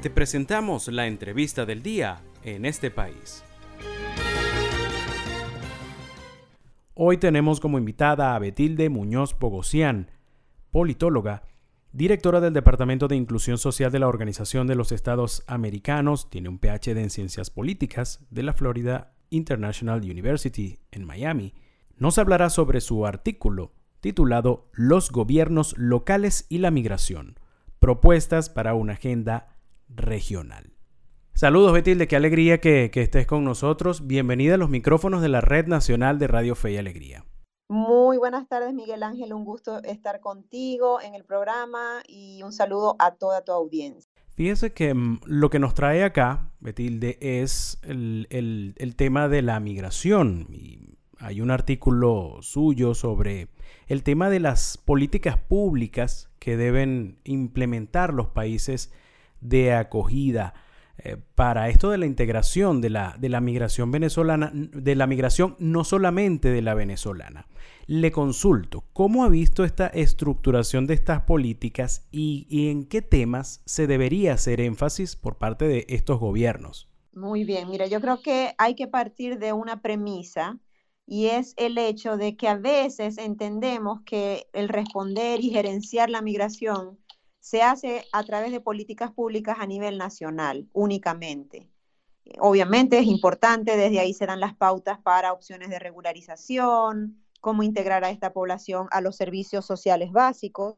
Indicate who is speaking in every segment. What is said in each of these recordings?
Speaker 1: Te presentamos la entrevista del día en este país. Hoy tenemos como invitada a Betilde Muñoz Bogosian, politóloga, directora del Departamento de Inclusión Social de la Organización de los Estados Americanos, tiene un PhD en Ciencias Políticas de la Florida International University en Miami. Nos hablará sobre su artículo titulado Los gobiernos locales y la migración, propuestas para una agenda regional. Saludos Betilde, qué alegría que, estés con nosotros. Bienvenida a los micrófonos de la Red Nacional de Radio Fe y Alegría.
Speaker 2: Muy buenas tardes, Miguel Ángel. Un gusto estar contigo en el programa y un saludo a toda tu audiencia.
Speaker 1: Fíjese que mm, lo que nos trae acá, Betilde, es el, el tema de la migración. Y hay un artículo suyo sobre el tema de las políticas públicas que deben implementar los países de acogida. Eh, para esto de la integración de la, de la migración venezolana, de la migración no solamente de la venezolana. Le consulto, ¿cómo ha visto esta estructuración de estas políticas y, y en qué temas se debería hacer énfasis por parte de estos gobiernos?
Speaker 2: Muy bien, mira, yo creo que hay que partir de una premisa y es el hecho de que a veces entendemos que el responder y gerenciar la migración se hace a través de políticas públicas a nivel nacional únicamente. Obviamente es importante, desde ahí se dan las pautas para opciones de regularización, cómo integrar a esta población a los servicios sociales básicos.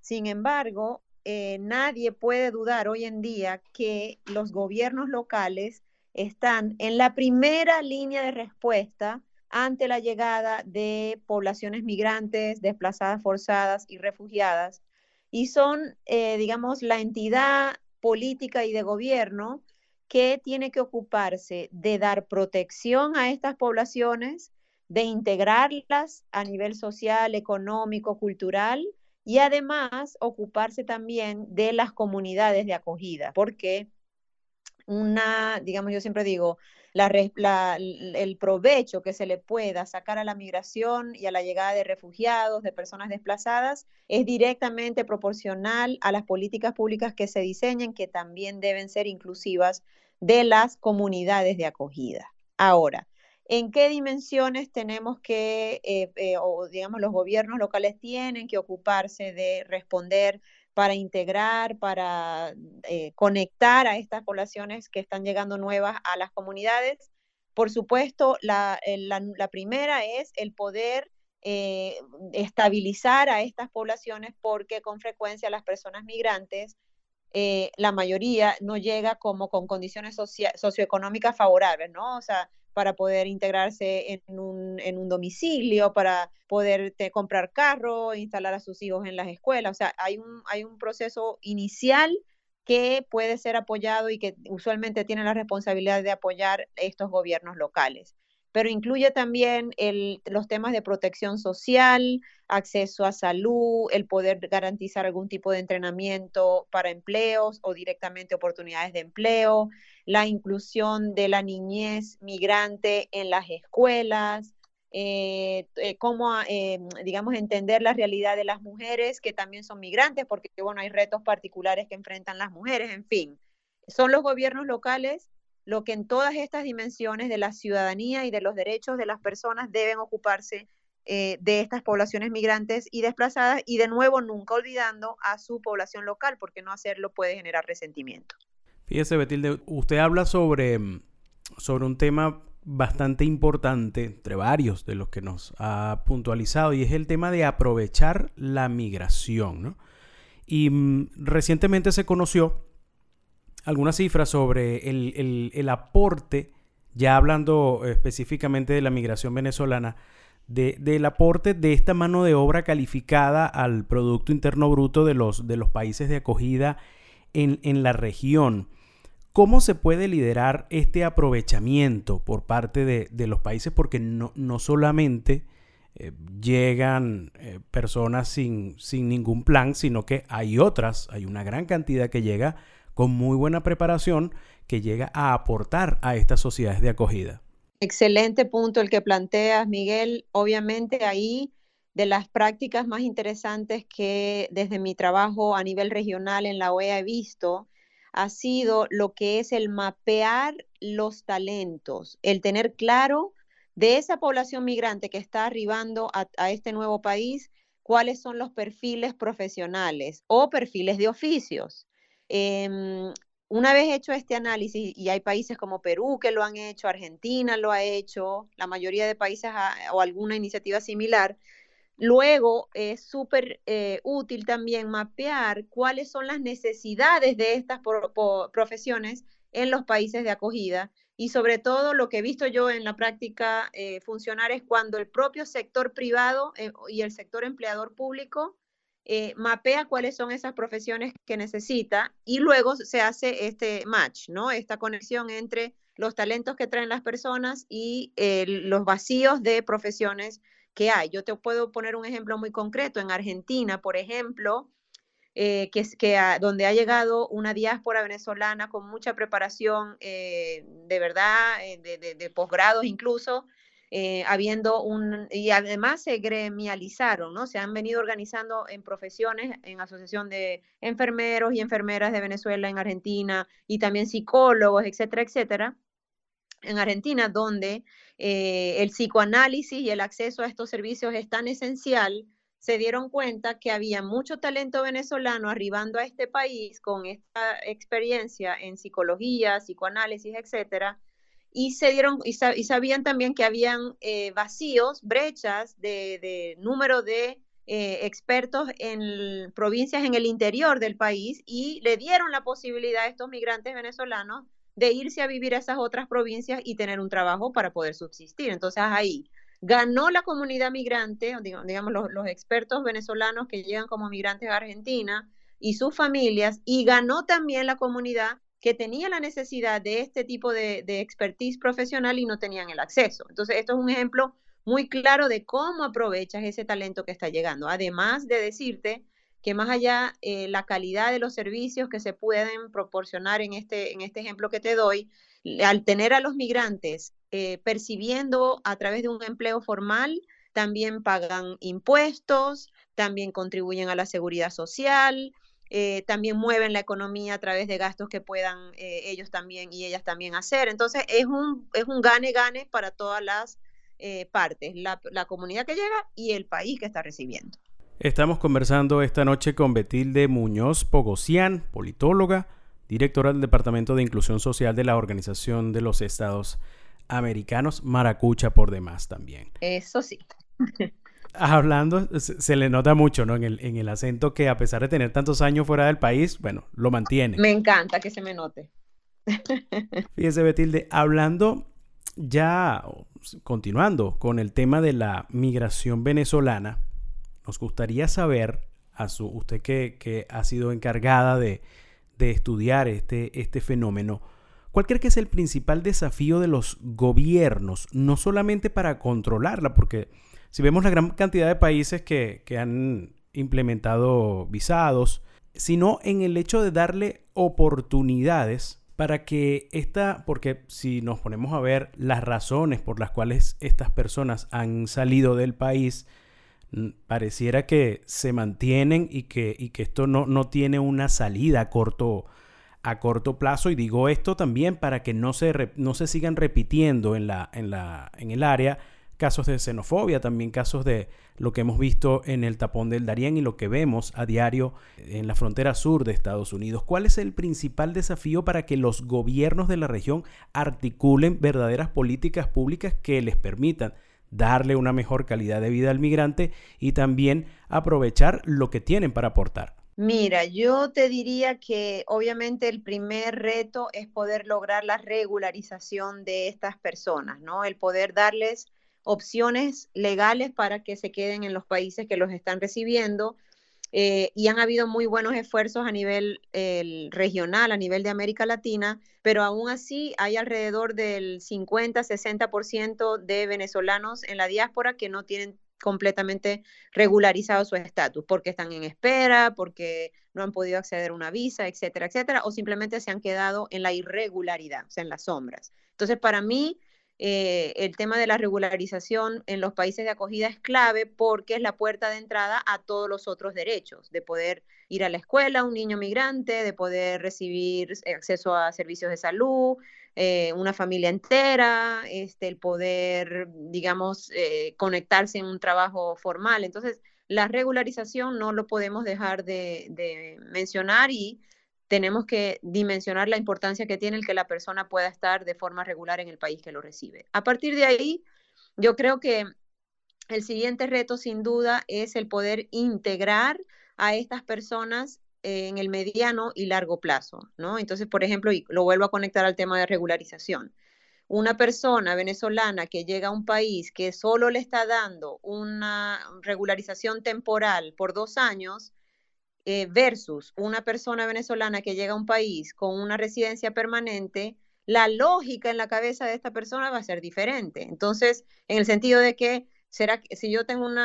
Speaker 2: Sin embargo, eh, nadie puede dudar hoy en día que los gobiernos locales están en la primera línea de respuesta ante la llegada de poblaciones migrantes, desplazadas forzadas y refugiadas y son, eh, digamos, la entidad política y de gobierno que tiene que ocuparse de dar protección a estas poblaciones, de integrarlas a nivel social, económico, cultural y además ocuparse también de las comunidades de acogida, porque una, digamos, yo siempre digo, el provecho que se le pueda sacar a la migración y a la llegada de refugiados, de personas desplazadas, es directamente proporcional a las políticas públicas que se diseñen, que también deben ser inclusivas de las comunidades de acogida. Ahora, ¿en qué dimensiones tenemos que, eh, eh, o digamos, los gobiernos locales tienen que ocuparse de responder para integrar, para eh, conectar a estas poblaciones que están llegando nuevas a las comunidades. Por supuesto, la, primera es el poder eh, estabilizar a estas poblaciones porque con frecuencia las personas migrantes, eh, la mayoría no llega como con condiciones socioeconómicas favorables, ¿no? O sea, para poder integrarse en un, en un domicilio, para poder comprar carro, instalar a sus hijos en las escuelas. O sea, hay un, hay un proceso inicial que puede ser apoyado y que usualmente tiene la responsabilidad de apoyar estos gobiernos locales pero incluye también los temas de protección social, acceso a salud, el poder garantizar algún tipo de entrenamiento para empleos o directamente oportunidades de empleo, la inclusión de la niñez migrante en las escuelas, eh, eh, cómo, eh, digamos, entender la realidad de las mujeres que también son migrantes, porque, bueno, hay retos particulares que enfrentan las mujeres, en fin. Son los gobiernos locales lo que en todas estas dimensiones de la ciudadanía y de los derechos de las personas deben ocuparse eh, de estas poblaciones migrantes y desplazadas y de nuevo nunca olvidando a su población local porque no hacerlo puede generar resentimiento.
Speaker 1: Fíjese, Betilde, usted habla sobre, sobre un tema bastante importante, entre varios de los que nos ha puntualizado, y es el tema de aprovechar la migración. ¿no? Y mm, recientemente se conoció algunas cifras sobre el, aporte, ya hablando específicamente de la migración venezolana, del aporte de esta mano de obra calificada al Producto Interno Bruto de los, de los países de acogida en, la región. ¿Cómo se puede liderar este aprovechamiento por parte de, los países? Porque no, solamente eh, llegan eh, personas sin, sin ningún plan, sino que hay otras, hay una gran cantidad que llega con muy buena preparación que llega a aportar a estas sociedades de acogida.
Speaker 2: Excelente punto el que planteas, Miguel. Obviamente ahí de las prácticas más interesantes que desde mi trabajo a nivel regional en la OEA he visto, ha sido lo que es el mapear los talentos, el tener claro de esa población migrante que está arribando a, este nuevo país, cuáles son los perfiles profesionales o perfiles de oficios. Em, una vez hecho este análisis, y hay países como Perú que lo han hecho, Argentina lo ha hecho, la mayoría de países o alguna iniciativa similar, luego es súper eh, útil también mapear cuáles son las necesidades de estas profesiones en los países de acogida y sobre todo lo que he visto yo en la práctica eh, funcionar es cuando el propio sector privado eh, y el sector empleador público eh, mapea cuáles son esas profesiones que necesita y luego se hace este match, ¿no? Esta conexión entre los talentos que traen las personas y eh, los vacíos de profesiones que hay. Yo te puedo poner un ejemplo muy concreto. En Argentina, por ejemplo, eh, que, que donde ha llegado una diáspora venezolana con mucha preparación de verdad, de, de posgrados incluso, eh, habiendo un, y además se gremializaron, ¿no? Se han venido organizando en profesiones, en asociación de enfermeros y enfermeras de Venezuela, en Argentina, y también psicólogos, etcétera, etcétera. En Argentina, donde eh, el psicoanálisis y el acceso a estos servicios es tan esencial, se dieron cuenta que había mucho talento venezolano arribando a este país con esta experiencia en psicología, psicoanálisis, etcétera, y se dieron y, sabían también que habían eh, vacíos, brechas de, número de eh, expertos en provincias en el interior del país y le dieron la posibilidad a estos migrantes venezolanos de irse a vivir a esas otras provincias y tener un trabajo para poder subsistir. Entonces ahí ganó la comunidad migrante, digamos los expertos venezolanos que llegan como migrantes a Argentina y sus familias, y ganó también la comunidad que tenía la necesidad de este tipo de, expertise profesional y no tenían el acceso. Entonces, esto es un ejemplo muy claro de cómo aprovechas ese talento que está llegando. Además de decirte que más allá eh, la calidad de los servicios que se pueden proporcionar en este, en este ejemplo que te doy, al tener a los migrantes eh, percibiendo a través de un empleo formal, también pagan impuestos, también contribuyen a la seguridad social, eh, también mueven la economía a través de gastos que puedan eh, ellos también y ellas también hacer. Entonces es un, es un gane-gane para todas las eh, partes, la, la, comunidad que llega y el país que está recibiendo.
Speaker 1: Estamos conversando esta noche con Betilde Muñoz Pogosian, politóloga, directora del Departamento de Inclusión Social de la Organización de los Estados Americanos, Maracucha por demás también.
Speaker 2: Eso sí.
Speaker 1: hablando, se, le nota mucho, ¿no? En el, en el acento que a pesar de tener tantos años fuera del país, bueno, lo mantiene.
Speaker 2: Me encanta que se me note.
Speaker 1: Fíjese, Betilde, hablando ya, continuando con el tema de la migración venezolana, nos gustaría saber, a su, usted que, que ha sido encargada de, de estudiar este, este fenómeno, ¿cuál cree que es el principal desafío de los gobiernos, no solamente para controlarla, porque si vemos la gran cantidad de países que, han implementado visados, sino en el hecho de darle oportunidades para que esta, porque si nos ponemos a ver las razones por las cuales estas personas han salido del país, pareciera que se mantienen y que, y que esto no, no tiene una salida a corto, a corto plazo. Y digo esto también para que no se, no se sigan repitiendo en, la, en, la, en el área casos de xenofobia, también casos de lo que hemos visto en el tapón del Darién y lo que vemos a diario en la frontera sur de Estados Unidos. ¿Cuál es el principal desafío para que los gobiernos de la región articulen verdaderas políticas públicas que les permitan darle una mejor calidad de vida al migrante y también aprovechar lo que tienen para aportar?
Speaker 2: Mira, yo te diría que obviamente el primer reto es poder lograr la regularización de estas personas, ¿no? El poder darles opciones legales para que se queden en los países que los están recibiendo. Eh, y han habido muy buenos esfuerzos a nivel regional, a nivel de América Latina, pero aún así hay alrededor del 50-60% de venezolanos en la diáspora que no tienen completamente regularizado su estatus, porque están en espera, porque no han podido acceder a una visa, etcétera, etcétera, o simplemente se han quedado en la irregularidad, o sea, en las sombras. Entonces, para mí, eh, el tema de la regularización en los países de acogida es clave porque es la puerta de entrada a todos los otros derechos, de poder ir a la escuela, un niño migrante, de poder recibir acceso a servicios de salud, eh, una familia entera, este, el poder, digamos, eh, conectarse en un trabajo formal. Entonces, la regularización no lo podemos dejar de, de mencionar y tenemos que dimensionar la importancia que tiene el que la persona pueda estar de forma regular en el país que lo recibe. A partir de ahí, yo creo que el siguiente reto, sin duda, es el poder integrar a estas personas en el mediano y largo plazo, ¿no? Entonces, por ejemplo, y lo vuelvo a conectar al tema de regularización. Una persona venezolana que llega a un país que solo le está dando una regularización temporal por dos años, eh, versus una persona venezolana que llega a un país con una residencia permanente, la lógica en la cabeza de esta persona va a ser diferente. Entonces, en el sentido de que, ¿será que si yo tengo un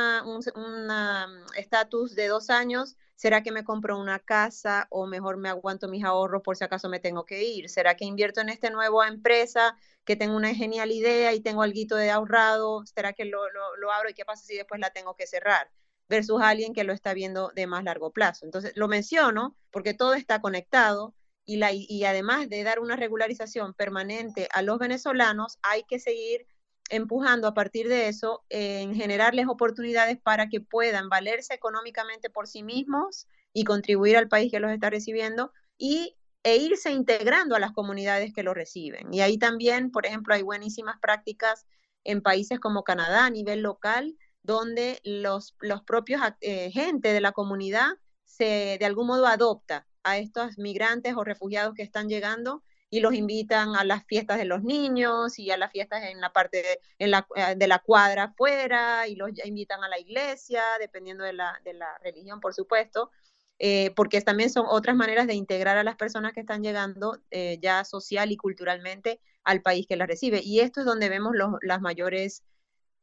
Speaker 2: estatus de dos años, ¿será que me compro una casa o mejor me aguanto mis ahorros por si acaso me tengo que ir? ¿Será que invierto en esta nueva empresa que tengo una genial idea y tengo algo de ahorrado? ¿Será que lo, lo abro y qué pasa si después la tengo que cerrar? Versus alguien que lo está viendo de más largo plazo. Entonces, lo menciono porque todo está conectado y, además de dar una regularización permanente a los venezolanos, hay que seguir empujando a partir de eso en generarles oportunidades para que puedan valerse económicamente por sí mismos y contribuir al país que los está recibiendo y e irse integrando a las comunidades que lo reciben. Y ahí también, por ejemplo, hay buenísimas prácticas en países como Canadá a nivel local donde los, los propios eh, gente de la comunidad se de algún modo adopta a estos migrantes o refugiados que están llegando y los invitan a las fiestas de los niños y a las fiestas en la parte de, en la, eh, de la cuadra afuera y los invitan a la iglesia, dependiendo de la, de la religión, por supuesto, eh, porque también son otras maneras de integrar a las personas que están llegando ya social y culturalmente al país que las recibe. Y esto es donde vemos los, las mayores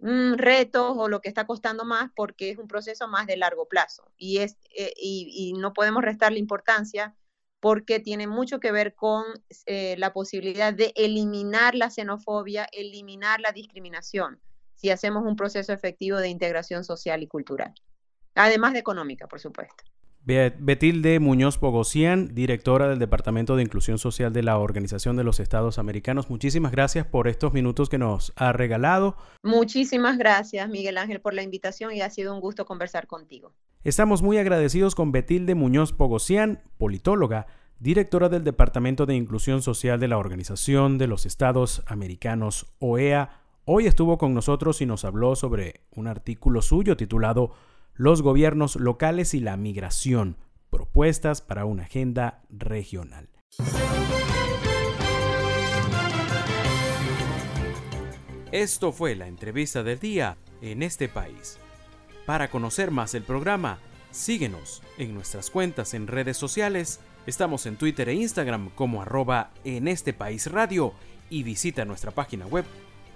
Speaker 2: Mm, retos o lo que está costando más porque es un proceso más de largo plazo y, es, eh, y, no podemos restarle importancia porque tiene mucho que ver con eh, la posibilidad de eliminar la xenofobia, eliminar la discriminación, si hacemos un proceso efectivo de integración social y cultural, además de económica, por supuesto.
Speaker 1: Betilde Muñoz Pogosian, directora del Departamento de Inclusión Social de la Organización de los Estados Americanos, muchísimas gracias por estos minutos que nos ha regalado.
Speaker 2: Muchísimas gracias, Miguel Ángel, por la invitación y ha sido un gusto conversar contigo.
Speaker 1: Estamos muy agradecidos con Betilde Muñoz Pogosian, politóloga, directora del Departamento de Inclusión Social de la Organización de los Estados Americanos, OEA. Hoy estuvo con nosotros y nos habló sobre un artículo suyo titulado los gobiernos locales y la migración, propuestas para una agenda regional. Esto fue la entrevista del día en este país. Para conocer más el programa, síguenos en nuestras cuentas en redes sociales. Estamos en Twitter e Instagram como arroba en este país radio y visita nuestra página web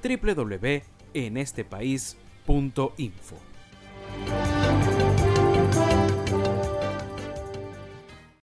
Speaker 1: www.enestepaís.info.